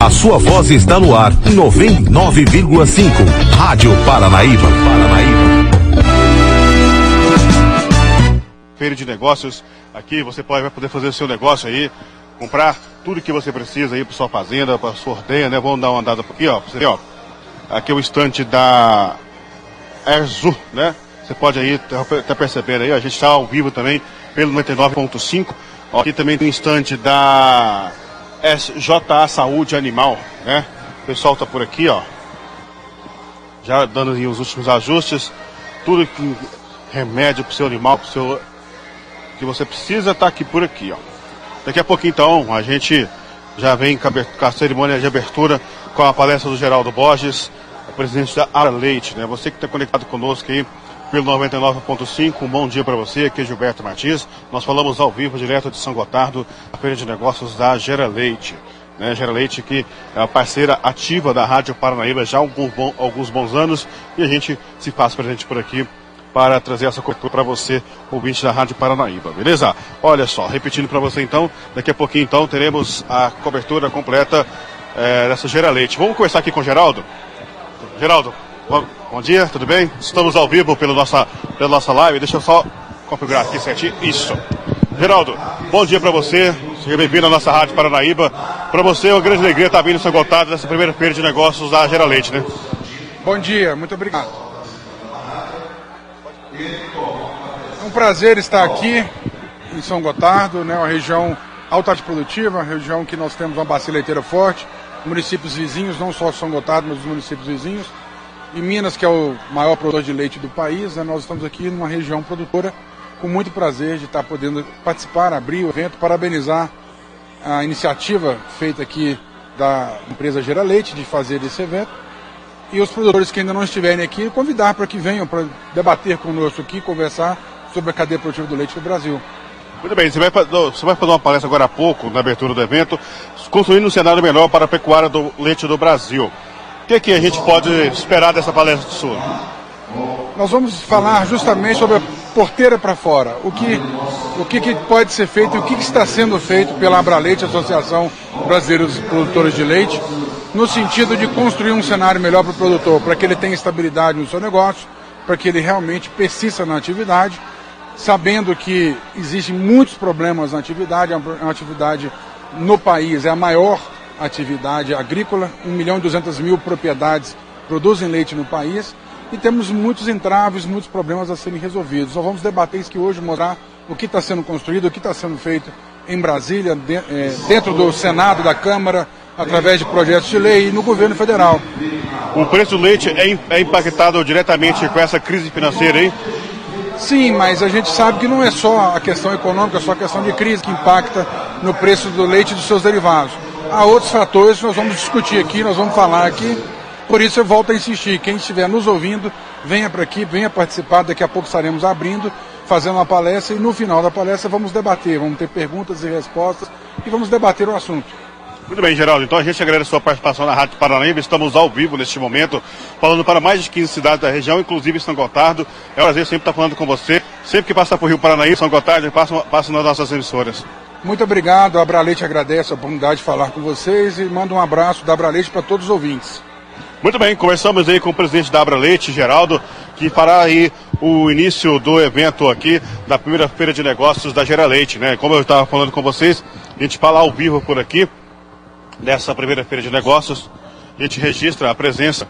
A sua voz está no ar, 99,5. Rádio Paranaíba. Paranaíba. Feira de negócios, aqui você pode, vai poder fazer o seu negócio aí, comprar tudo que você precisa aí para sua fazenda, para sua ordenha, né? Vamos dar uma andada aqui, ó. Você, ó. Aqui é o estante da Erzu, né? Você pode aí, tá, tá percebendo aí, ó, a gente está ao vivo também pelo 99.5. Aqui também tem o instante da SJA Saúde Animal, né? O pessoal tá por aqui, ó. Já dando os últimos ajustes. Tudo que remédio pro seu animal, pro seu que você precisa tá aqui por aqui, ó. Daqui a pouquinho então a gente já vem com a cerimônia de abertura com a palestra do Geraldo Borges, presidente da Ara Leite, né? Você que está conectado conosco aí pelo 99.5. Um bom dia para você, aqui é Gilberto Martins. Nós falamos ao vivo, direto de São Gotardo, a feira de negócios da Gera Leite. Né, Gera Leite, que é a parceira ativa da Rádio Paranaíba já há alguns, bom, alguns bons anos, e a gente se faz presente por aqui para trazer essa cobertura para você, ouvinte da Rádio Paranaíba, beleza? Olha só, repetindo para você então, daqui a pouquinho então teremos a cobertura completa é, dessa Gera Leite. Vamos conversar aqui com o Geraldo? Geraldo, Bom, bom, dia, tudo bem? Estamos ao vivo pela nossa, pela nossa live. Deixa eu só configurar aqui certinho. Isso. Geraldo, bom dia para você. Seja bem-vindo à nossa Rádio Paranaíba. Para você é uma grande alegria estar vindo em São Gotardo nessa primeira feira de negócios da Gera Leite, né? Bom dia, muito obrigado. É um prazer estar aqui em São Gotardo, né, uma região altamente produtiva, uma região que nós temos uma bacia leiteira forte, municípios vizinhos, não só São Gotardo, mas os municípios vizinhos. Em Minas, que é o maior produtor de leite do país, né, nós estamos aqui numa região produtora com muito prazer de estar podendo participar, abrir o evento, parabenizar a iniciativa feita aqui da empresa Gera Leite de fazer esse evento. E os produtores que ainda não estiverem aqui, convidar para que venham para debater conosco aqui, conversar sobre a cadeia produtiva do leite no Brasil. Muito bem, você vai, você vai fazer uma palestra agora há pouco, na abertura do evento, construindo um cenário melhor para a pecuária do leite do Brasil que, que a gente pode esperar dessa palestra sua? Nós vamos falar justamente sobre a porteira para fora. O que, o que, que, pode ser feito e o que, que está sendo feito pela Abraleite, Associação Brasileira dos Produtores de Leite, no sentido de construir um cenário melhor para o produtor, para que ele tenha estabilidade no seu negócio, para que ele realmente persista na atividade, sabendo que existem muitos problemas na atividade, é uma atividade no país, é a maior atividade agrícola, 1 milhão e 200 mil propriedades produzem leite no país e temos muitos entraves, muitos problemas a serem resolvidos. Nós vamos debater isso aqui hoje, mostrar o que está sendo construído, o que está sendo feito em Brasília, de, é, dentro do Senado, da Câmara, através de projetos de lei e no governo federal. O preço do leite é, é impactado diretamente com essa crise financeira, hein? Sim, mas a gente sabe que não é só a questão econômica, é só a questão de crise que impacta no preço do leite e dos seus derivados. Há outros fatores que nós vamos discutir aqui, nós vamos falar aqui. Por isso eu volto a insistir, quem estiver nos ouvindo, venha para aqui, venha participar, daqui a pouco estaremos abrindo, fazendo uma palestra e no final da palestra vamos debater, vamos ter perguntas e respostas e vamos debater o assunto. Muito bem, Geraldo. Então a gente agradece a sua participação na Rádio Paranaíba. Estamos ao vivo neste momento, falando para mais de 15 cidades da região, inclusive São Gotardo. É um prazer sempre estar falando com você. Sempre que passa por Rio Paranaíba, São Gotardo, passa, passa nas nossas emissoras. Muito obrigado. A Abraleite agradece a oportunidade de falar com vocês e manda um abraço da Abraleite para todos os ouvintes. Muito bem, conversamos aí com o presidente da Abraleite, Geraldo, que fará aí o início do evento aqui da primeira feira de negócios da Geraleite, né? Como eu estava falando com vocês, a gente fala ao vivo por aqui dessa primeira feira de negócios. A gente registra a presença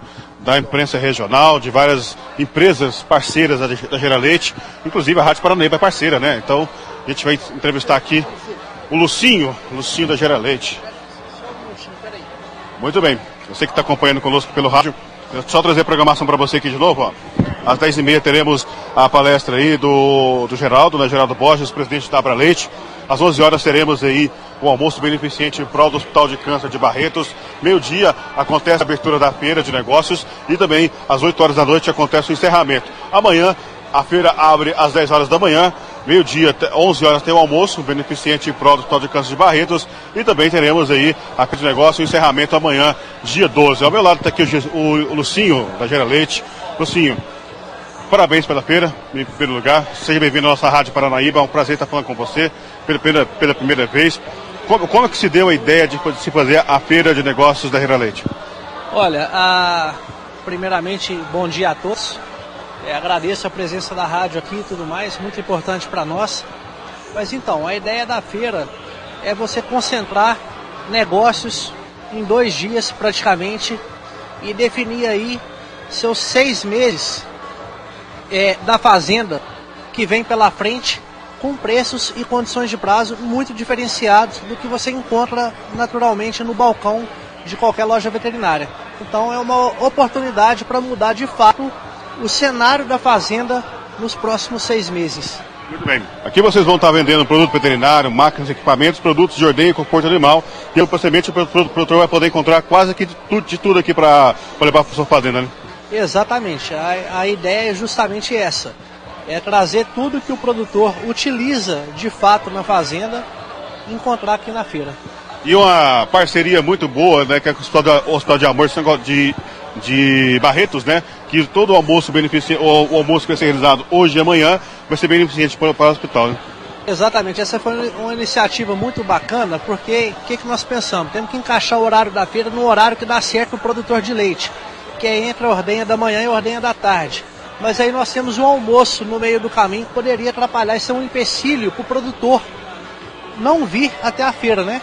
da imprensa regional, de várias empresas parceiras da Geraleite, inclusive a Rádio Paranaíba é parceira, né? Então, a gente vai entrevistar aqui o Lucinho, Lucinho da Gera Leite. Muito bem. Você que está acompanhando conosco pelo rádio, só trazer a programação para você aqui de novo. Ó. Às 10h30 teremos a palestra aí do, do Geraldo, né, Geraldo Borges, presidente da Abra Leite. Às 11 horas teremos aí o almoço beneficente em prol do Hospital de Câncer de Barretos. Meio-dia acontece a abertura da feira de negócios e também às 8 horas da noite acontece o encerramento. Amanhã a feira abre às 10 horas da manhã meio-dia, 11 horas tem o almoço, beneficente em prol do Hospital de Câncer de Barretos. E também teremos aí a de negócio, o encerramento amanhã, dia 12. Ao meu lado está aqui o, o, Lucinho, da Gera Leite. Lucinho, parabéns pela feira, em primeiro lugar. Seja bem-vindo à nossa Rádio Paranaíba. É um prazer estar falando com você pela, pela, primeira vez. como, como é que se deu a ideia de se fazer a feira de negócios da Rira Leite? Olha, a... primeiramente, bom dia a todos. É, agradeço a presença da rádio aqui e tudo mais, muito importante para nós. Mas então, a ideia da feira é você concentrar negócios em dois dias praticamente e definir aí seus seis meses é, da fazenda que vem pela frente com preços e condições de prazo muito diferenciados do que você encontra naturalmente no balcão de qualquer loja veterinária. Então é uma oportunidade para mudar de fato o cenário da fazenda nos próximos seis meses. Muito bem. Aqui vocês vão estar vendendo produto veterinário, máquinas, equipamentos, produtos de ordenha e conforto animal. E possivelmente o produtor vai poder encontrar quase que de tudo, aqui para levar para sua fazenda, né? Exatamente. A, a ideia é justamente essa. É trazer tudo que o produtor utiliza de fato na fazenda e encontrar aqui na feira. E uma parceria muito boa, né, que é com o Hospital de, Hospital de Amor de, de Barretos, né? Que todo o almoço beneficia, o, o almoço que vai ser realizado hoje e amanhã vai ser beneficente para, para o hospital. Né? Exatamente, essa foi uma iniciativa muito bacana, porque o que, que nós pensamos? Temos que encaixar o horário da feira no horário que dá certo o produtor de leite, que é entre a ordenha da manhã e a ordenha da tarde. Mas aí nós temos um almoço no meio do caminho que poderia atrapalhar, isso é um empecilho para o produtor não vir até a feira, né?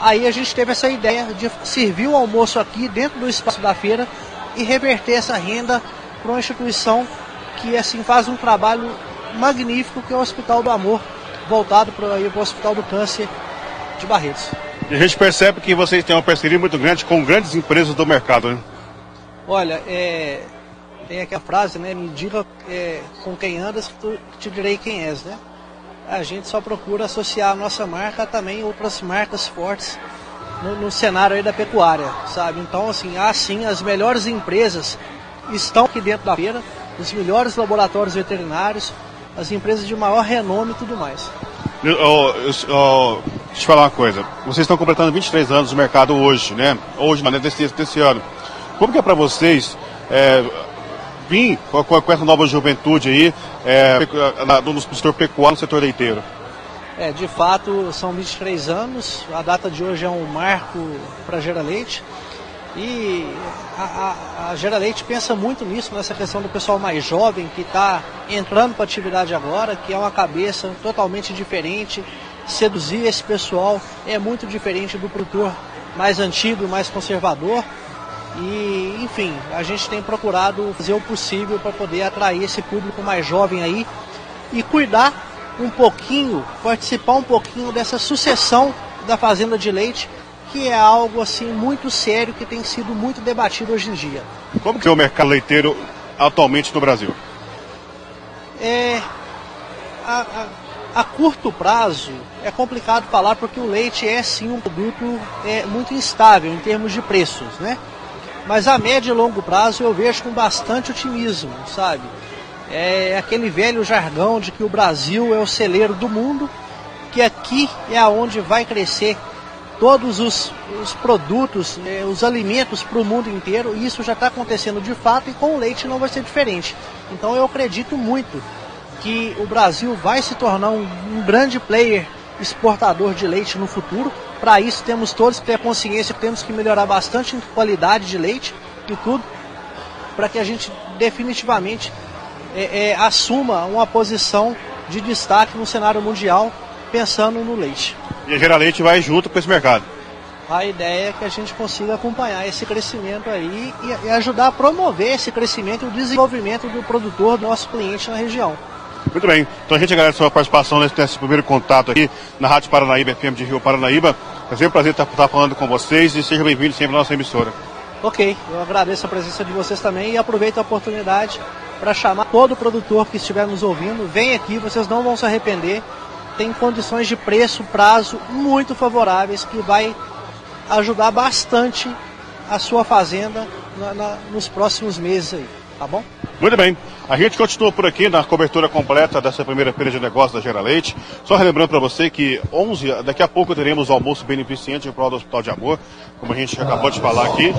Aí a gente teve essa ideia de servir o almoço aqui dentro do espaço da feira e reverter essa renda para uma instituição que assim faz um trabalho magnífico que é o Hospital do Amor, voltado para o Hospital do Câncer de Barretos. E a gente percebe que vocês têm uma parceria muito grande com grandes empresas do mercado, né? Olha, é, tem aqui a frase, né? Me diga é, com quem andas que tu, te direi quem és, né? a gente só procura associar a nossa marca a também outras marcas fortes no, no, cenário aí da pecuária, sabe? Então, assim, há sim, as melhores empresas estão aqui dentro da feira, os melhores laboratórios veterinários, as empresas de maior renome e tudo mais. Oh, oh, deixa eu te falar uma coisa. Vocês estão completando 23 anos no mercado hoje, né? Hoje, mas desse, desse ano. Como que é para vocês é, vir com, com, essa nova juventude aí, é, no setor pecuário, no setor leiteiro? É, de fato, são 23 anos, a data de hoje é um marco para a Gera Leite. E a, a, a Gera Leite pensa muito nisso, nessa questão do pessoal mais jovem que está entrando para a atividade agora, que é uma cabeça totalmente diferente. Seduzir esse pessoal é muito diferente do produtor mais antigo, mais conservador. E, enfim, a gente tem procurado fazer o possível para poder atrair esse público mais jovem aí e cuidar um pouquinho, participar um pouquinho dessa sucessão da fazenda de leite, que é algo assim muito sério que tem sido muito debatido hoje em dia. Como que é o mercado leiteiro atualmente no Brasil? É a, a, a curto prazo é complicado falar porque o leite é sim um produto é, muito instável em termos de preços, né? Mas a médio e longo prazo eu vejo com bastante otimismo, sabe? É aquele velho jargão de que o Brasil é o celeiro do mundo, que aqui é aonde vai crescer todos os, os produtos, é, os alimentos para o mundo inteiro, e isso já está acontecendo de fato, e com o leite não vai ser diferente. Então eu acredito muito que o Brasil vai se tornar um, um grande player exportador de leite no futuro. Para isso temos todos que ter consciência que temos que melhorar bastante a qualidade de leite e tudo, para que a gente definitivamente é, é, assuma uma posição de destaque no cenário mundial, pensando no leite. E a Gera Leite vai junto com esse mercado. A ideia é que a gente consiga acompanhar esse crescimento aí e, e ajudar a promover esse crescimento e o desenvolvimento do produtor, do nosso cliente na região. Muito bem. Então a gente agradece a sua participação nesse, primeiro contato aqui na Rádio Paranaíba, FM de Rio Paranaíba. É sempre um prazer estar, estar falando com vocês e seja bem-vindo sempre à nossa emissora. Ok, eu agradeço a presença de vocês também e aproveito a oportunidade para chamar todo produtor que estiver nos ouvindo, vem aqui, vocês não vão se arrepender. Tem condições de preço, prazo muito favoráveis que vai ajudar bastante a sua fazenda na, na, nos próximos meses aí, tá bom? Muito bem. A gente continua por aqui na cobertura completa dessa primeira feira de negócios da Gera Leite. Só relembrando para você que 11, daqui a pouco teremos o almoço beneficente em prol do Hospital de Amor, como a gente acabou de falar aqui.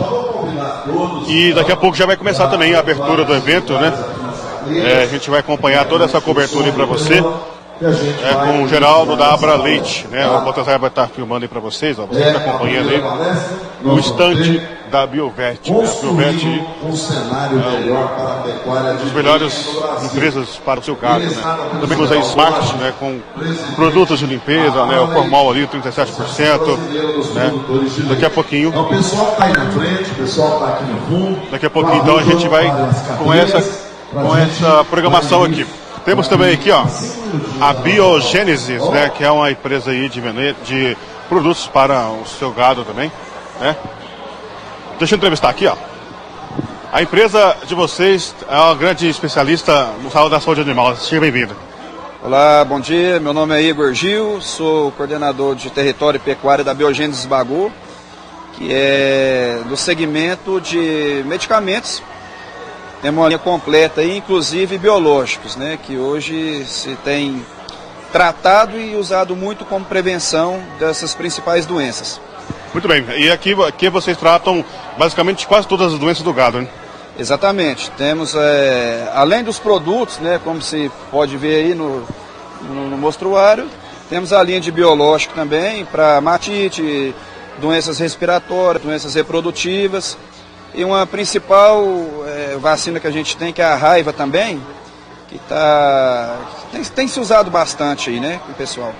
E daqui a pouco já vai começar também a abertura do evento, né? É, a gente vai acompanhar toda essa cobertura aí para você. É, com o Geraldo da Abra Leite, né? O Baltazar vai estar filmando aí para vocês, ó, você está acompanhando aí o estande da Biovet. Né? A Biovet um cenário melhor para a pecuária as melhores empresas para o seu gado, né? Também temos a Smart, né, com produtos de limpeza, né, o formal ali, 37%, né? Daqui a pouquinho, O pessoal está aí na frente, o pessoal está aqui no fundo. daqui a pouquinho então a gente vai com essa com essa programação aqui. Temos também aqui, ó, a Biogênesis, né, que é uma empresa aí de de produtos para o seu gado também, né? Deixa eu entrevistar aqui, ó. A empresa de vocês é uma grande especialista no saúde da saúde animal. Seja bem-vindo. Olá, bom dia. Meu nome é Igor Gil, sou coordenador de território e pecuária da Biogênesis Bagu, que é do segmento de medicamentos. Temos uma linha completa, inclusive biológicos, né, que hoje se tem tratado e usado muito como prevenção dessas principais doenças. Muito bem. E aqui, aqui vocês tratam basicamente quase todas as doenças do gado, né? Exatamente. Temos, é, além dos produtos, né, como se pode ver aí no, no, no mostruário, temos a linha de biológico também para matite, doenças respiratórias, doenças reprodutivas. E uma principal é, vacina que a gente tem, que é a raiva também, que tá, tem, tem se usado bastante aí, né, com o pessoal.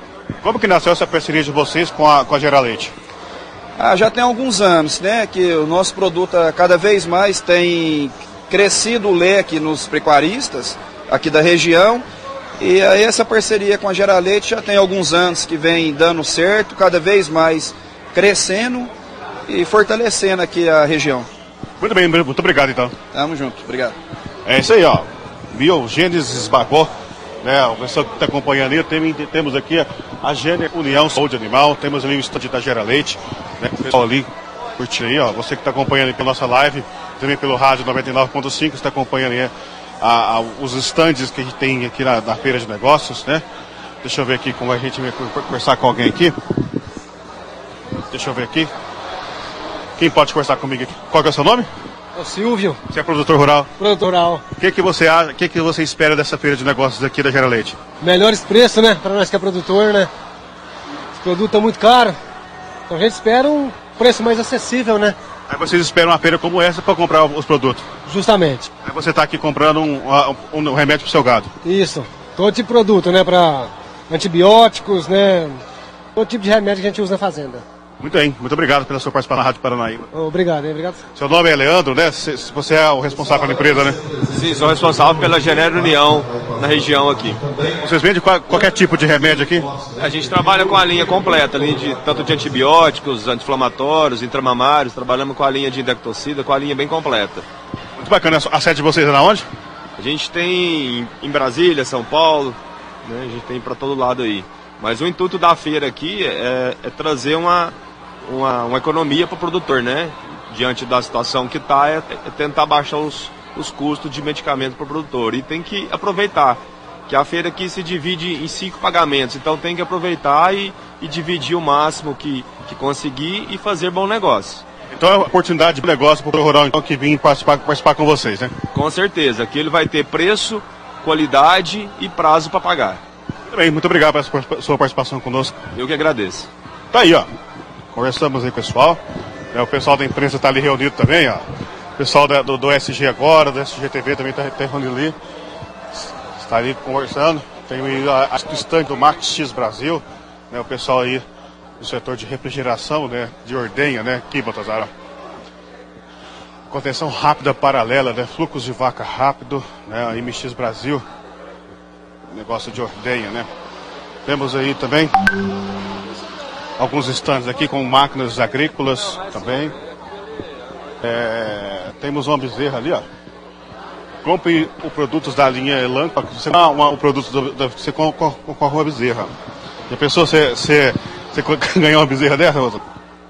Como que nasceu essa parceria de vocês com a, com a Geraleite? Ah, já tem alguns anos, né, que o nosso produto ah, cada vez mais tem crescido o leque nos pecuaristas aqui da região. E aí essa parceria com a Geraleite já tem alguns anos que vem dando certo, cada vez mais crescendo e fortalecendo aqui a região. Muito bem, muito obrigado então. Tamo junto, obrigado. É isso aí, ó. Biogênesis Bagó. Né, o pessoal que está acompanhando aí, tem- temos aqui a Gênia União Saúde Animal, temos ali o estande da Gera Leite, né, o pessoal ali, curte aí, ó, você que está acompanhando aí pela nossa live, também pelo rádio 99.5, está acompanhando aí a- a- os estandes que a gente tem aqui na, na feira de negócios, né? Deixa eu ver aqui como a gente vai conversar com alguém aqui. Deixa eu ver aqui. Quem pode conversar comigo aqui? Qual que é o seu nome? O Silvio, Você é produtor rural. produtoral. O que, que você acha, o que, que você espera dessa feira de negócios aqui da Gera Leite? Melhores preços, né? Para nós que é produtor, né? Os produtos estão muito caros. Então a gente espera um preço mais acessível, né? Aí vocês esperam uma feira como essa para comprar os produtos. Justamente. Aí você está aqui comprando um, um, um remédio para seu gado. Isso. Todo tipo de produto, né? Para antibióticos, né? Todo tipo de remédio que a gente usa na fazenda. Muito bem, muito obrigado pela sua participação na Rádio Paranaíba. Obrigado, hein? Obrigado. Seu nome é Leandro, né? Você é o responsável pela empresa, né? Sim, sou responsável pela Genera União na região aqui. Vocês vendem qual- qualquer tipo de remédio aqui? A gente trabalha com a linha completa, linha de, tanto de antibióticos, anti-inflamatórios, intramamários, trabalhamos com a linha de indectocida, com a linha bem completa. Muito bacana. A sede de vocês é na onde? A gente tem em Brasília, São Paulo, né, a gente tem para todo lado aí. Mas o intuito da feira aqui é, é trazer uma, uma, uma economia para o produtor, né? Diante da situação que está, é, é tentar baixar os, os custos de medicamento para o produtor. E tem que aproveitar que a feira aqui se divide em cinco pagamentos, então tem que aproveitar e, e dividir o máximo que, que conseguir e fazer bom negócio. Então é uma oportunidade de negócio para o rural então, que vim participar, participar com vocês, né? Com certeza, aqui ele vai ter preço, qualidade e prazo para pagar. Muito bem, muito obrigado pela sua- sua participação conosco. Eu que agradeço. Tá aí, ó. Conversamos aí, pessoal. É, o pessoal da imprensa está ali reunido também, ó. O pessoal da- do, do SG agora, do SGTV também está tá reunido ali. Está ali conversando. Tem o stand do Max X Brasil, né? O pessoal aí do setor de refrigeração, né? De ordenha, né? Aqui, Baltazar, ó. Contenção rápida paralela, né? Fluxos de vaca rápido, né? MX Brasil. Negócio de ordenha, né? Temos aí também alguns stands aqui com máquinas agrícolas também. É, temos uma bezerra ali, ó. Compre os produtos da linha Elan, você comprar uma- o produto do, você con- con- concorre uma bezerra. A pessoa, você, você, você co- ganhou uma bezerra dessa, Rosa?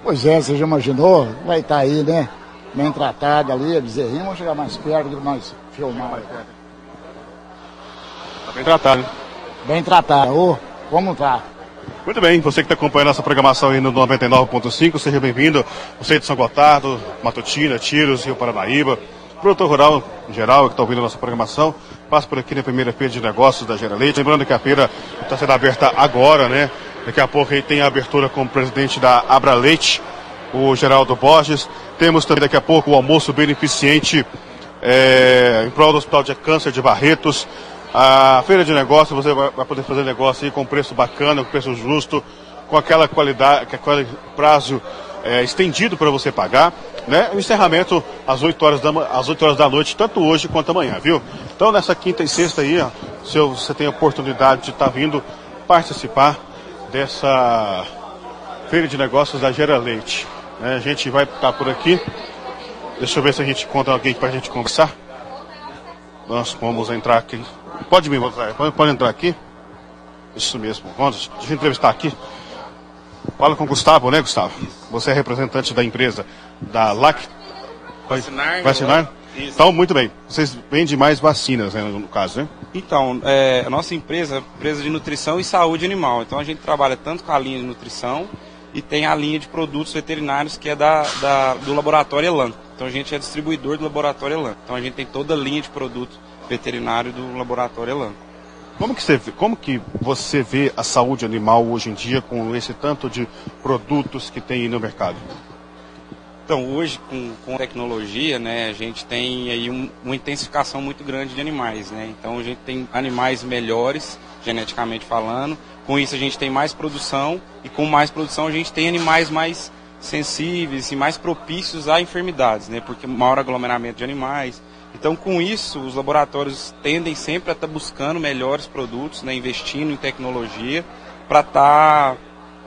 Pois é, você já imaginou? Vai estar aí, né? Bem tratado ali, a bezerrinha, vamos chegar mais perto para nós filmar. Tá bem tratado, né? Bem tratado. Ô, como tá? Muito bem, você que está acompanhando essa programação aí no 99.5, seja bem-vindo. Você de São Gotardo, Matutina, Tiros, Rio Paranaíba, produtor rural em geral que está ouvindo a nossa programação. passa por aqui na primeira feira de negócios da Gera Leite. Lembrando que a feira está sendo aberta agora, né? Daqui a pouco aí tem a abertura com o presidente da Abra Leite, o Geraldo Borges. Temos também daqui a pouco o almoço beneficente é, em prol do Hospital de Câncer de Barretos. A feira de negócios, você vai, poder fazer negócio aí com preço bacana, com preço justo, com aquela qualidade, aquele prazo é, estendido para você pagar, né? O encerramento às 8 horas da, às 8 horas da noite, tanto hoje quanto amanhã, viu? Então nessa quinta e sexta aí, ó, se você tem a oportunidade de estar tá vindo participar dessa feira de negócios da Gera Leite. Né? A gente vai estar tá por aqui. Deixa eu ver se a gente encontra alguém para a gente conversar. Nós vamos entrar aqui. Pode vir, pode, pode entrar aqui. Isso mesmo. Vamos, deixa eu entrevistar aqui. Fala com o Gustavo, né, Gustavo? Você é representante da empresa da LAC. Vacinar. Vacinar? Isso. Então, muito bem. Vocês vendem mais vacinas, né, no caso, né? Então, é, a nossa empresa é empresa de nutrição e saúde animal. Então, a gente trabalha tanto com a linha de nutrição e tem a linha de produtos veterinários que é da, da do laboratório Elan. Então, a gente é distribuidor do laboratório Elan. Então, a gente tem toda a linha de produtos veterinário do laboratório Elan. Como que, você, como que você vê a saúde animal hoje em dia com esse tanto de produtos que tem no mercado? Então, hoje, com, com tecnologia, né, a gente tem aí um, uma intensificação muito grande de animais. Né? Então, a gente tem animais melhores, geneticamente falando. Com isso, a gente tem mais produção. E com mais produção, a gente tem animais mais sensíveis e mais propícios a enfermidades, né? porque maior aglomeramento de animais, então, com isso, os laboratórios tendem sempre a estar tá buscando melhores produtos, né, investindo em tecnologia, para estar tá,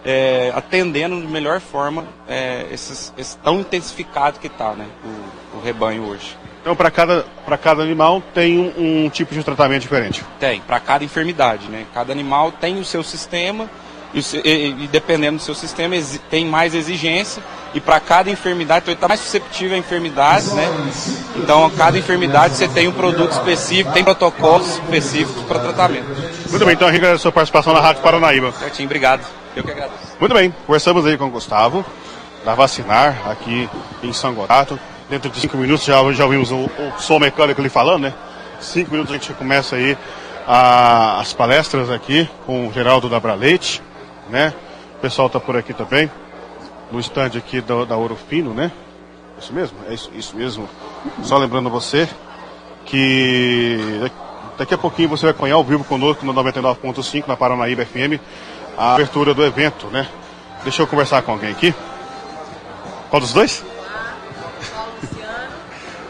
é, atendendo de melhor forma é, esses, esse tão intensificado que está né, o, o, rebanho hoje. Então, para cada, cada animal tem um, um tipo de tratamento diferente? Tem, para cada enfermidade. Né? Cada animal tem o seu sistema e, e, e dependendo do seu sistema tem mais exigência e para cada enfermidade, então ele está mais susceptível a enfermidades, né? Então, cada enfermidade você tem um produto específico, tem protocolos específicos para tratamento. Muito bem, então Henrique, a sua participação na Rádio Paranaíba. Certinho, obrigado. Eu que agradeço. Muito bem, conversamos aí com o Gustavo, da Vacinar, aqui em São Gotardo. Dentro de cinco minutos já, já ouvimos o, o som mecânico ali falando, né? Cinco minutos a gente começa aí a, as palestras aqui com o Geraldo da Braleite, né? O pessoal está por aqui também no estande aqui da, da Ouro Fino, né? Isso mesmo? É isso, isso mesmo. Só lembrando você que daqui a pouquinho você vai acompanhar ao vivo conosco no 99.5 na Paranaíba FM a abertura do evento, né? Deixa eu conversar com alguém aqui. Qual dos dois?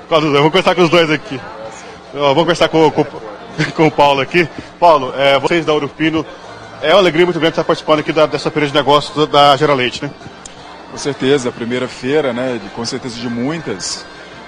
Qual dos dois? Vamos conversar com os dois aqui. Vamos conversar com, com, com o Paulo aqui. Paulo, é, vocês da Ouro Fino, é uma alegria muito grande estar participando aqui da, dessa feira de negócios da, da Gera Leite, né? Com certeza, a primeira feira, né, com certeza de muitas,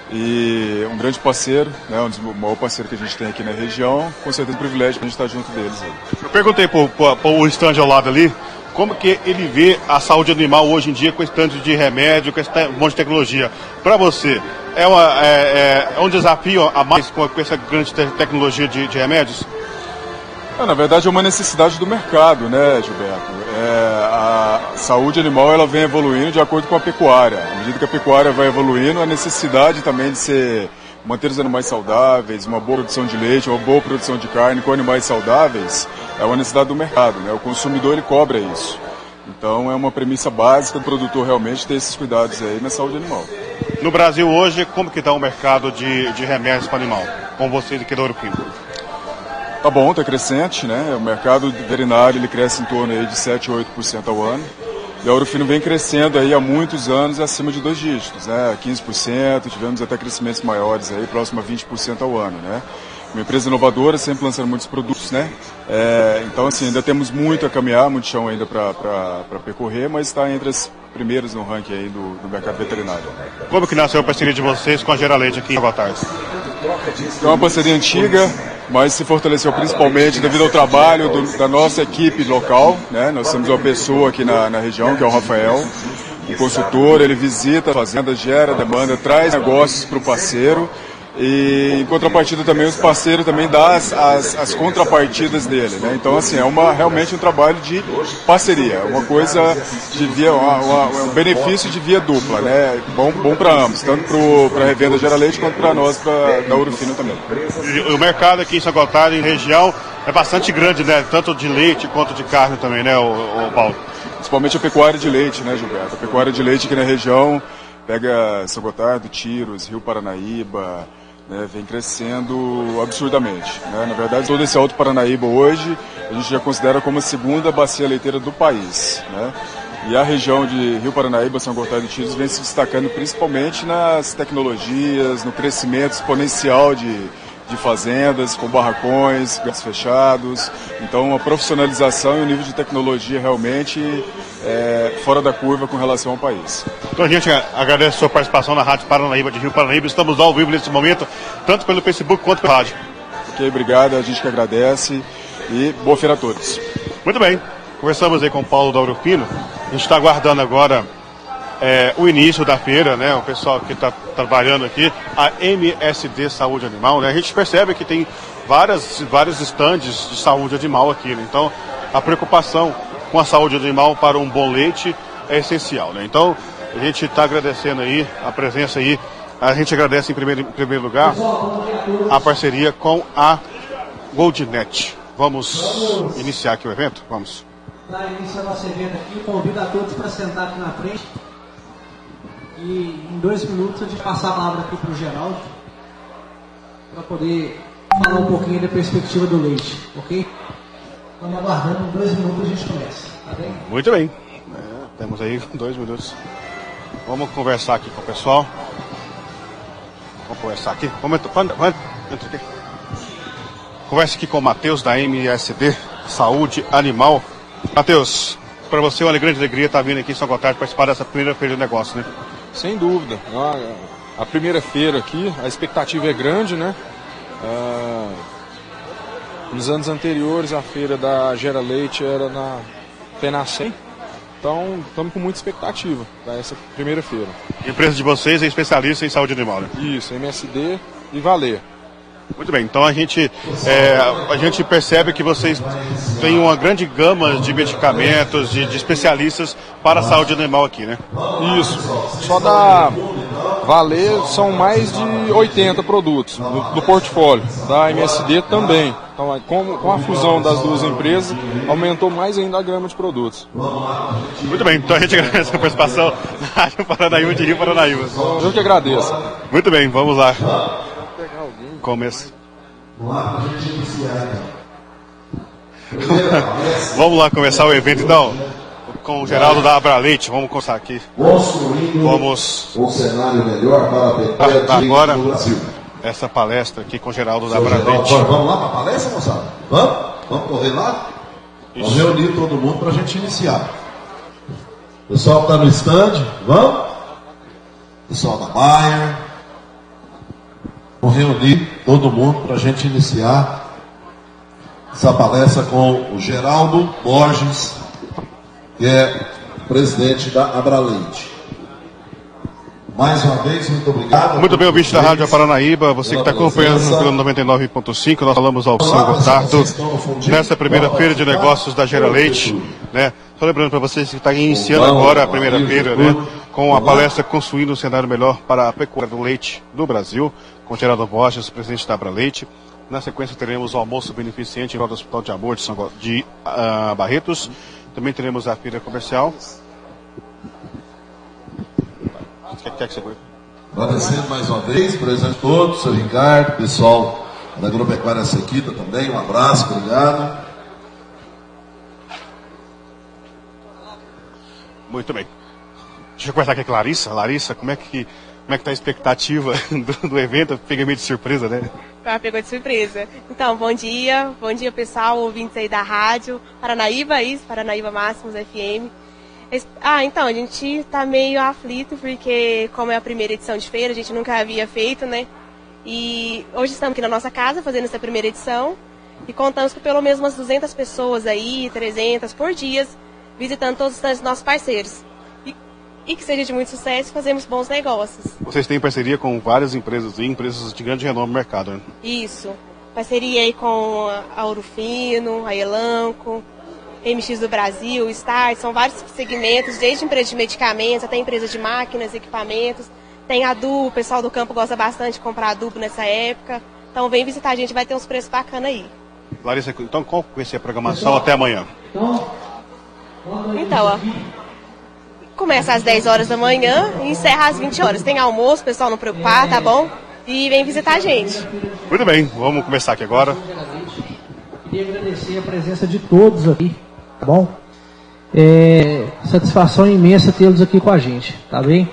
e um grande parceiro, né, um dos maiores parceiros que a gente tem aqui na região, com certeza um privilégio a gente estar junto deles. Aí. Eu perguntei para o estande ao lado ali, como que ele vê a saúde animal hoje em dia com esse tanto de remédio, com esse monte de tecnologia. Para você, é, uma, é, é, um desafio a mais com, essa grande te tecnologia de, de remédios? É, na verdade é uma necessidade do mercado, né, Gilberto? A saúde animal ela vem evoluindo de acordo com a pecuária. À medida que a pecuária vai evoluindo, a necessidade também de ser manter os animais saudáveis, uma boa produção de leite, uma boa produção de carne com animais saudáveis, é uma necessidade do mercado, né? O consumidor ele cobra isso. Então é uma premissa básica do produtor realmente ter esses cuidados aí na saúde animal. No Brasil hoje, como que está o mercado de, de remédios para animal? Com vocês aqui do Ouro Pinto? Tá bom, tá crescente, né? O mercado veterinário ele cresce em torno aí de 7 ou 8% ao ano. E a Ourofino vem crescendo aí há muitos anos acima de dois dígitos, né? 15%, tivemos até crescimentos maiores aí, próximo a 20% ao ano, né? Uma empresa inovadora, sempre lançando muitos produtos, né? É, então, assim, ainda temos muito a caminhar, muito chão ainda para percorrer, mas está entre as primeiras no ranking aí do, do mercado veterinário. Como que nasceu a parceria de vocês com a Geralete aqui em Avatares? É uma parceria antiga, mas se fortaleceu principalmente devido ao trabalho do, da nossa equipe local. Né? Nós temos uma pessoa aqui na, na região, que é o Rafael, um consultor, ele visita a fazenda, gera demanda, traz negócios para o parceiro e em contrapartida também os parceiros também dão as, as, as contrapartidas dele, né? Então assim é uma realmente um trabalho de parceria, uma coisa de via uma, uma, um benefício de via dupla, né? Bom bom para ambos, tanto para a revenda Gera Leite quanto para nós pra, da Ouro Fino também. E o mercado aqui em São Gotardo, em região, é bastante grande, né? Tanto de leite quanto de carne também, né, o, o Paulo? Principalmente a pecuária de leite, né, Gilberto? A pecuária de leite aqui na região pega São Gotardo, Tiros, Rio Paranaíba, né, vem crescendo absurdamente. Né? Na verdade, todo esse Alto Paranaíba hoje a gente já considera como a segunda bacia leiteira do país. Né? E a região de Rio Paranaíba, São Gotardo e Tiros vem se destacando principalmente nas tecnologias, no crescimento exponencial de, de fazendas, com barracões, gás fechados. Então, a profissionalização e o nível de tecnologia realmente é, fora da curva com relação ao país. Então a gente agradece a sua participação na Rádio Paranaíba de Rio Paranaíba. Estamos ao vivo nesse momento, tanto pelo Facebook quanto pela rádio. Ok, obrigado, a gente que agradece e boa feira a todos. Muito bem, conversamos aí com o Paulo da Urupino. A gente está aguardando agora é, o início da feira, né? O pessoal que está trabalhando aqui, a MSD Saúde Animal, né? A gente percebe que tem várias, vários estandes de saúde animal aqui, né? Então, a preocupação com a saúde animal para um bom leite é essencial, né? Então, a gente está agradecendo aí a presença aí. A gente agradece em primeiro, em primeiro lugar a parceria com a Goldnet. Vamos iniciar aqui o evento? Vamos. Para iniciar nosso evento aqui, convido a todos para sentar aqui na frente. E em dois minutos a gente passar a palavra aqui para o Geraldo, para poder falar um pouquinho da perspectiva do leite, ok? Estamos aguardando, em dois minutos a gente começa, tá bem? Muito bem. É, temos aí dois minutos. Vamos conversar aqui com o pessoal. Vamos conversar aqui. Vamos entrar, entra aqui. Conversa aqui com o Matheus da MSD Saúde Animal. Matheus, para você é uma grande alegria estar vindo aqui em São Gotardo participar dessa primeira feira de negócio, né? Sem dúvida. A, a primeira feira aqui, a expectativa é grande, né? Ah, nos anos anteriores, a feira da Gera Leite era na Penacem. Então, estamos com muita expectativa para essa primeira feira. A empresa de vocês é especialista em saúde animal, né? Isso, MSD e Valer. Muito bem, então a gente, é, a gente percebe que vocês têm uma grande gama de medicamentos, de, de especialistas para a saúde animal aqui, né? Isso. Só da Valer são mais de 80 produtos do, do portfólio. Da MSD também. Então, com, com, a fusão das duas empresas, aumentou mais ainda a gama de produtos. Muito bem, então a gente agradece a participação na Rádio Paranaíba de Rio Paranaíba. Eu que agradeço. Muito bem, vamos lá. Começa. Vamos lá começar o evento então com o Geraldo da Abraleite. Vamos começar aqui. Vamos. Um cenário melhor para a pecuária ah, agora essa palestra aqui com o Geraldo da Abraleite. Vamos lá para a palestra, moçada? Vamos? Vamos correr lá? Vamos reunir todo mundo para a gente iniciar. Pessoal que está no stand, vamos? Pessoal da Bayer. Vamos reunir todo mundo para a gente iniciar essa palestra com o Geraldo Borges, que é presidente da Abraleite. Mais uma vez, muito obrigado. Muito bem, ouvinte da Rádio Paranaíba, você que está acompanhando pelo 99.5, nós falamos ao São Gotardo nessa primeira feira de negócios da Gera Leite, né? Só lembrando para vocês que está iniciando agora a primeira feira, né? Com a palestra Construindo um Cenário Melhor para a Pecuária do Leite do Brasil, com Geraldo Borges, presidente da Abra Leite. Na sequência teremos o almoço beneficente em do Hospital de Amor de, São, de uh, Barretos. Também teremos a feira comercial. Quer, quer que você Agradecendo mais uma vez, presente todos, seu Ricardo, pessoal da Agropecuária Sequita também, um abraço, obrigado. Muito bem. Deixa eu conversar aqui com a Larissa. Larissa, como é que como é que tá a expectativa do, do evento? Peguei meio de surpresa, né? Ah, pegou de surpresa. Então, bom dia, bom dia pessoal, ouvintes aí da rádio Paranaíba, isso, Paranaíba Máximos FM. Ah, então, a gente tá meio aflito, porque como é a primeira edição de feira, a gente nunca havia feito, né? E hoje estamos aqui na nossa casa fazendo essa primeira edição e contamos com pelo menos umas 200 pessoas aí, 300 por dia, visitando todos os nossos parceiros. E, e que seja de muito sucesso e fazemos bons negócios. Vocês têm parceria com várias empresas e empresas de grande renome no mercado, né? Isso. Parceria aí com a Ouro Fino, a Elanco, MX do Brasil, Start, são vários segmentos, desde empresa de medicamentos até empresa de máquinas, equipamentos. Tem adubo, o pessoal do campo gosta bastante de comprar adubo nessa época. Então vem visitar a gente, vai ter uns preços bacanas aí. Larissa, então qual vai ser a programação até amanhã? Então, ó, começa às 10 horas da manhã e encerra às 20 horas. Tem almoço, pessoal não preocupar, tá bom? E vem visitar a gente. Muito bem, vamos começar aqui agora. Queria agradecer a presença de todos aqui, tá bom? É, satisfação imensa tê-los aqui com a gente, tá bem?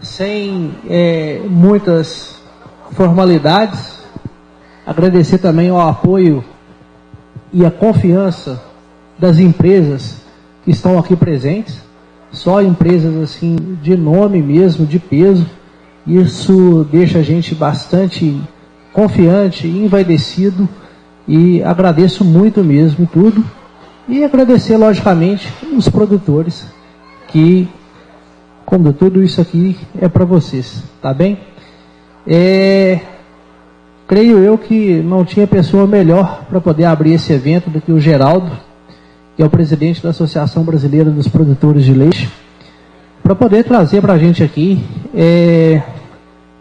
Sem é, muitas formalidades, agradecer também o apoio e a confiança das empresas que estão aqui presentes, só empresas assim de nome mesmo, de peso. Isso deixa a gente bastante confiante, envaidecido e agradeço muito mesmo tudo. E agradecer, logicamente, os produtores que, como tudo isso aqui é para vocês, tá bem? É, creio eu que não tinha pessoa melhor para poder abrir esse evento do que o Geraldo, é o presidente da Associação Brasileira dos Produtores de Leite, para poder trazer para a gente aqui é,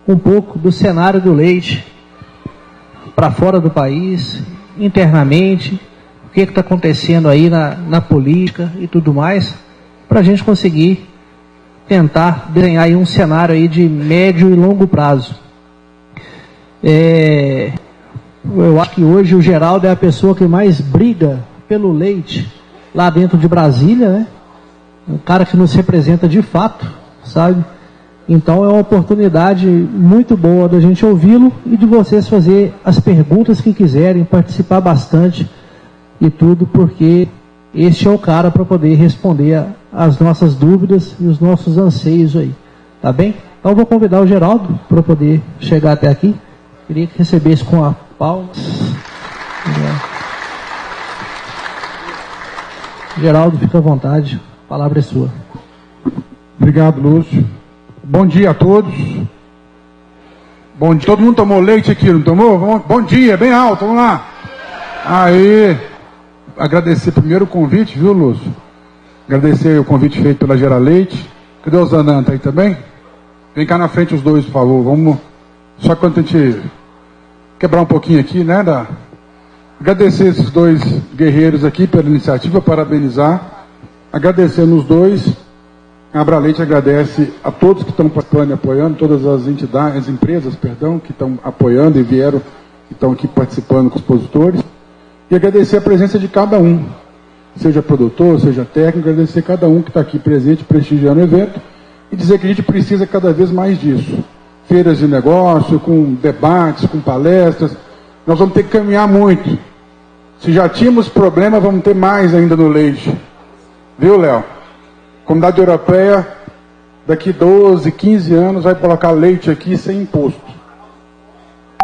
um pouco do cenário do leite para fora do país, internamente, o que está acontecendo aí na, na política e tudo mais, para a gente conseguir tentar desenhar um cenário aí de médio e longo prazo. É, eu acho que hoje o Geraldo é a pessoa que mais briga pelo leite lá dentro de Brasília, né? Um cara que nos representa de fato, sabe? Então é uma oportunidade muito boa da gente ouvi-lo e de vocês fazer as perguntas que quiserem, participar bastante e tudo, porque este é o cara para poder responder as nossas dúvidas e os nossos anseios aí. Tá bem? Então vou convidar o Geraldo para poder chegar até aqui. Queria que recebesse com a palmas. Geraldo, fica à vontade. A palavra é sua. Obrigado, Lúcio. Bom dia a todos. Bom dia. Todo mundo tomou leite aqui, não tomou? Bom dia, bem alto, vamos lá. Aí, agradecer primeiro o convite, viu, Lúcio? Agradecer o convite feito pela Gera Leite. Cadê o Zananta aí também? Vem cá na frente os dois, por favor. Vamos. Só quando a gente quebrar um pouquinho aqui, né? Da... Agradecer esses dois guerreiros aqui pela iniciativa, parabenizar. Agradecendo os dois. A Abraleite agradece a todos que estão participando e apoiando, todas as entidades, as empresas, perdão, que estão apoiando e vieram, que estão aqui participando com os expositores. E agradecer a presença de cada um, seja produtor, seja técnico, agradecer cada um que está aqui presente, prestigiando o evento, e dizer que a gente precisa cada vez mais disso. Feiras de negócio, com debates, com palestras. Nós vamos ter que caminhar muito. Se já tínhamos problema, vamos ter mais ainda no leite. Viu, Léo? Comunidade Europeia, daqui 12, 15 anos, vai colocar leite aqui sem imposto.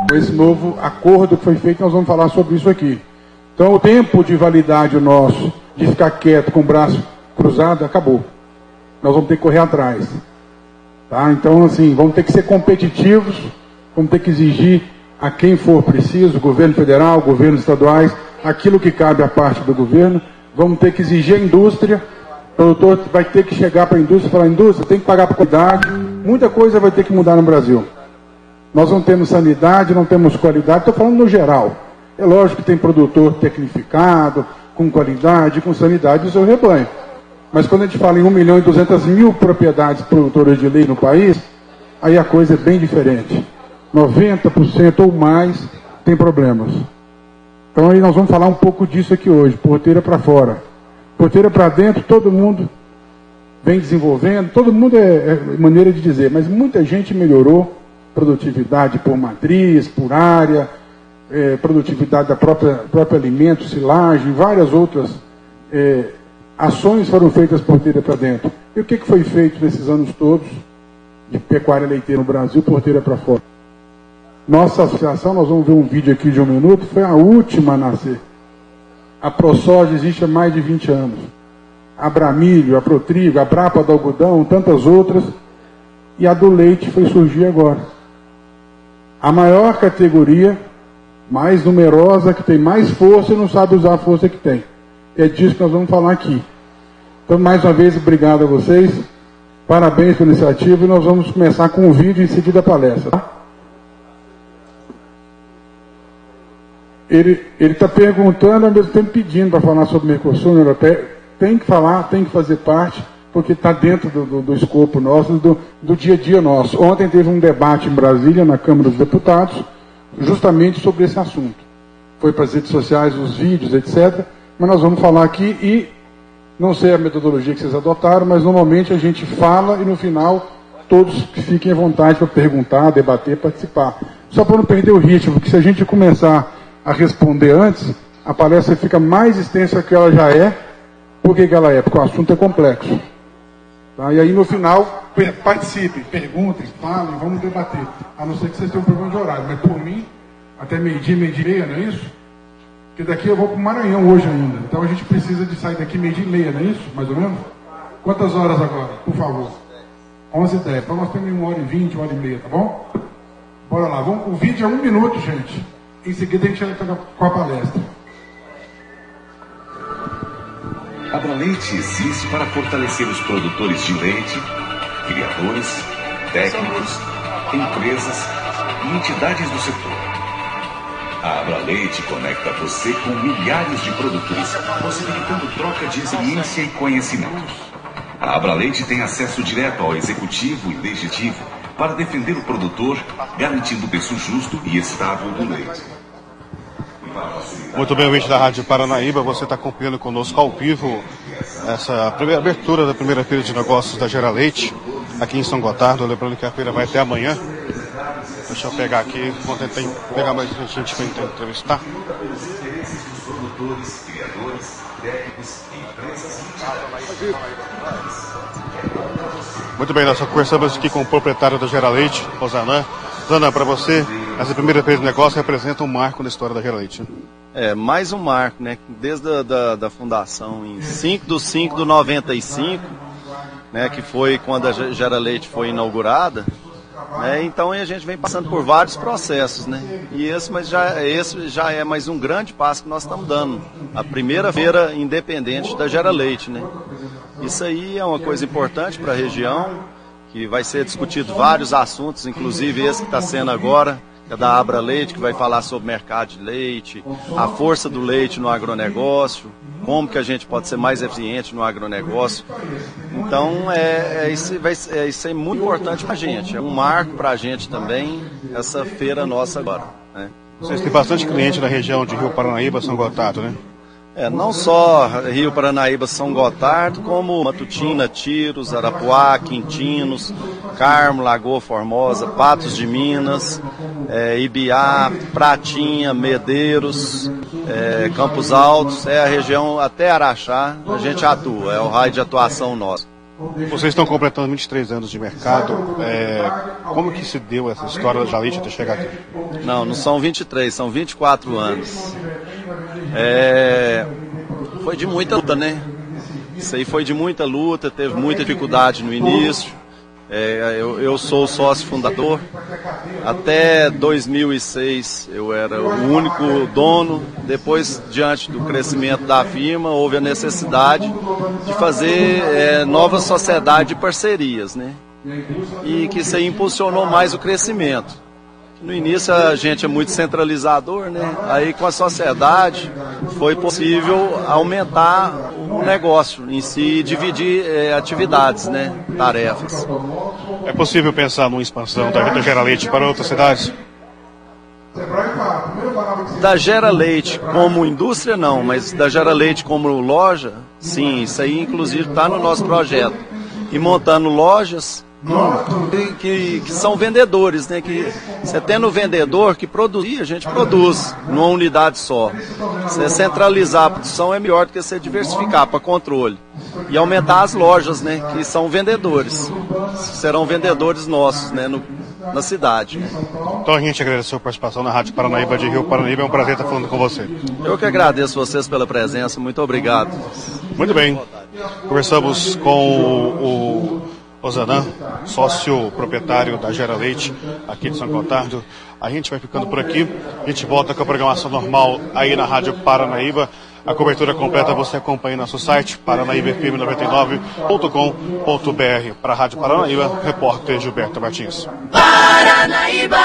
Com esse novo acordo que foi feito, nós vamos falar sobre isso aqui. Então, o tempo de validade nosso, de ficar quieto com o braço cruzado, acabou. Nós vamos ter que correr atrás. Tá? Então, assim, vamos ter que ser competitivos, vamos ter que exigir a quem for preciso, governo federal, governos estaduais, aquilo que cabe à parte do governo. Vamos ter que exigir a indústria. O produtor vai ter que chegar para a indústria e falar: indústria, tem que pagar por qualidade. Muita coisa vai ter que mudar no Brasil. Nós não temos sanidade, não temos qualidade. Estou falando no geral. É lógico que tem produtor tecnificado, com qualidade, com sanidade, isso eu rebanho. Mas quando a gente fala em 1 milhão e 200 mil propriedades produtoras de leite no país, aí a coisa é bem diferente. 90% ou mais tem problemas. Então aí nós vamos falar um pouco disso aqui hoje, porteira para fora. Porteira para dentro, todo mundo vem desenvolvendo, todo mundo é, é, maneira de dizer, mas muita gente melhorou produtividade por matriz, por área, é, produtividade da própria próprio alimento, silagem, várias outras é, ações foram feitas porteira para dentro. E o que, que foi feito nesses anos todos de pecuária leiteira no Brasil, porteira para fora? Nossa associação, nós vamos ver um vídeo aqui de um minuto, foi a última a nascer. A ProSoja existe há mais de 20 anos. a Bramilho, a Protrigo, a Brapa do Algodão, tantas outras, e a do leite foi surgir agora. A maior categoria, mais numerosa, que tem mais força e não sabe usar a força que tem. É disso que nós vamos falar aqui. Então, mais uma vez, obrigado a vocês. Parabéns pela iniciativa e nós vamos começar com o vídeo em seguida a palestra. Tá? Ele está perguntando ao mesmo tempo pedindo para falar sobre o Mercosul, União Europeia. Tem que falar, tem que fazer parte, porque está dentro do, do, do, escopo nosso, do, do dia a dia nosso. Ontem teve um debate em Brasília, na Câmara dos Deputados, justamente sobre esse assunto. Foi para as redes sociais, os vídeos, etc. Mas nós vamos falar aqui e não sei a metodologia que vocês adotaram, mas normalmente a gente fala e no final todos fiquem à vontade para perguntar, debater, participar. Só para não perder o ritmo, porque se a gente começar a responder antes, a palestra fica mais extensa que ela já é. Por que, que ela é? Porque o assunto é complexo. Tá? E aí no final, participem, perguntem, falem, vamos debater. A não ser que vocês tenham um problema de horário, mas por mim, até meio-dia, meio-dia e meia, não é isso? Porque daqui eu vou para o Maranhão hoje ainda. Então a gente precisa de sair daqui meio-dia e meia, não é isso? Mais ou menos? Quantas horas agora, por favor? 11 e 10. Então nós temos uma hora e vinte, uma hora e meia, tá bom? Bora lá. Vamos, o vídeo é um minuto, gente. Em seguida a gente entra com a palestra. A Braleite existe para fortalecer os produtores de leite, criadores, técnicos, empresas e entidades do setor. A Abraleite conecta você com milhares de produtores, possibilitando troca de experiência e conhecimento. A Abraleite tem acesso direto ao executivo e legislativo para defender o produtor, garantindo preço justo e estável do leite. Muito bem, ouvinte da Rádio Paranaíba, você está acompanhando conosco ao vivo essa primeira abertura da primeira feira de negócios da Gera Leite, aqui em São Gotardo. Lembrando que a feira vai até amanhã. Deixa eu pegar aqui, vou tentar pegar mais gente para entrevistar. Muito bem, nós conversamos aqui com o proprietário da Gera Leite, Rosanã. Zana, para você, essa primeira feira de negócio representa um marco na história da Gera Leite. É, mais um marco, né? Desde a da, da fundação, em 5 de 5 de 95, né, que foi quando a Gera Leite foi inaugurada, né, então a gente vem passando por vários processos, né? E esse, mas já, esse já é mais um grande passo que nós estamos dando. A primeira feira independente da Gera Leite, né? Isso aí é uma coisa importante para a região, que vai ser discutido vários assuntos, inclusive esse que está sendo agora, que é da Abra Leite, que vai falar sobre mercado de leite, a força do leite no agronegócio, como que a gente pode ser mais eficiente no agronegócio. Então, é, é isso, vai, é, isso é muito importante para a gente, é um marco para a gente também, essa feira nossa agora. Né? Vocês têm bastante cliente na região de Rio Paranaíba, São Gotardo, né? É, não só Rio Paranaíba, São Gotardo, como Matutina, Tiros, Arapuá, Quintinos, Carmo, Lagoa Formosa, Patos de Minas, é, Ibiá, Pratinha, Medeiros, é, Campos Altos, é a região até Araxá, a gente atua, é o raio de atuação nosso. Vocês estão completando 23 anos de mercado. É, como que se deu essa história da Jalite até chegar aqui? Não, não são 23, são 24 anos. É, foi de muita luta, né? Isso aí foi de muita luta, teve muita dificuldade no início. É, eu, eu, sou sócio fundador. Até 2006 eu era o único dono. Depois, diante do crescimento da firma, houve a necessidade de fazer é, nova sociedade de parcerias, né? E que isso aí impulsionou mais o crescimento. No início a gente é muito centralizador, né? Aí com a sociedade foi possível aumentar o negócio em si e dividir é, atividades, né? Tarefas. É possível pensar numa expansão da Rita Gera Leite para outras cidades? Da Gera Leite como indústria não, mas da Gera Leite como loja, sim, isso aí inclusive está no nosso projeto. E montando lojas que, que, são vendedores, né? Que você tendo vendedor que produzir, a gente produz numa unidade só. Você centralizar a produção é melhor do que você diversificar para controle. E aumentar as lojas, né? Que são vendedores. Serão vendedores nossos, né? No, na cidade. Então a gente agradece a participação na Rádio Paranaíba de Rio Paranaíba. É um prazer estar falando com você. Eu que agradeço vocês pela presença. Muito obrigado. Muito bem. Conversamos com o, o Osanã, sócio proprietário da Gera Leite, aqui de São Gotardo. A gente vai ficando por aqui. A gente volta com a programação normal aí na Rádio Paranaíba. A cobertura completa você acompanha em nosso site, paranaíbafm99.com.br. Para a Rádio Paranaíba, repórter Gilberto Martins. Paranaíba!